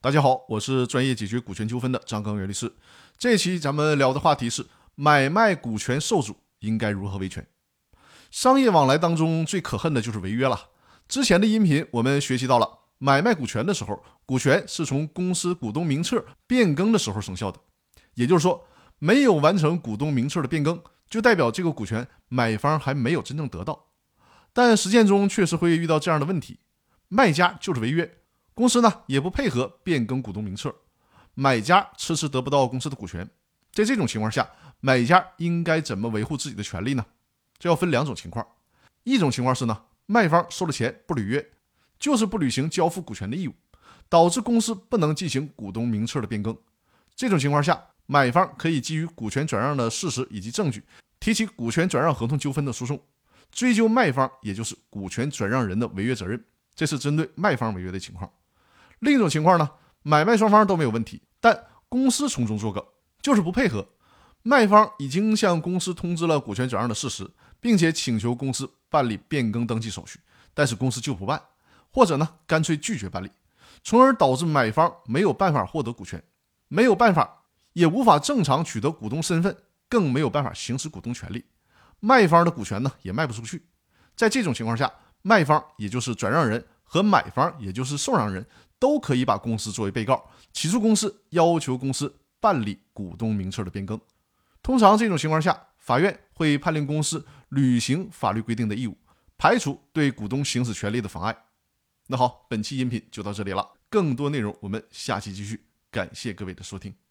大家好，我是专业解决股权纠纷的张刚元律师。这期咱们聊的话题是买卖股权受阻应该如何维权。商业往来当中最可恨的就是违约了。之前的音频我们学习到了，买卖股权的时候，股权是从公司股东名册变更的时候生效的，也就是说，没有完成股东名册的变更，就代表这个股权买方还没有真正得到。但实践中确实会遇到这样的问题，卖家就是违约。公司呢也不配合变更股东名册，买家迟迟得不到公司的股权。在这种情况下，买家应该怎么维护自己的权利呢？这要分两种情况。一种情况是呢，卖方收了钱不履约，就是不履行交付股权的义务，导致公司不能进行股东名册的变更。这种情况下，买方可以基于股权转让的事实以及证据，提起股权转让合同纠纷的诉讼，追究卖方也就是股权转让人的违约责任。这是针对卖方违约的情况。另一种情况呢，买卖双方都没有问题，但公司从中作梗，就是不配合。卖方已经向公司通知了股权转让的事实，并且请求公司办理变更登记手续，但是公司就不办，或者呢干脆拒绝办理，从而导致买方没有办法获得股权，没有办法，也无法正常取得股东身份，更没有办法行使股东权利。卖方的股权呢也卖不出去。在这种情况下，卖方也就是转让人和买方也就是受让人。都可以把公司作为被告起诉公司，要求公司办理股东名册的变更。通常这种情况下，法院会判令公司履行法律规定的义务，排除对股东行使权利的妨碍。那好，本期音频就到这里了，更多内容我们下期继续。感谢各位的收听。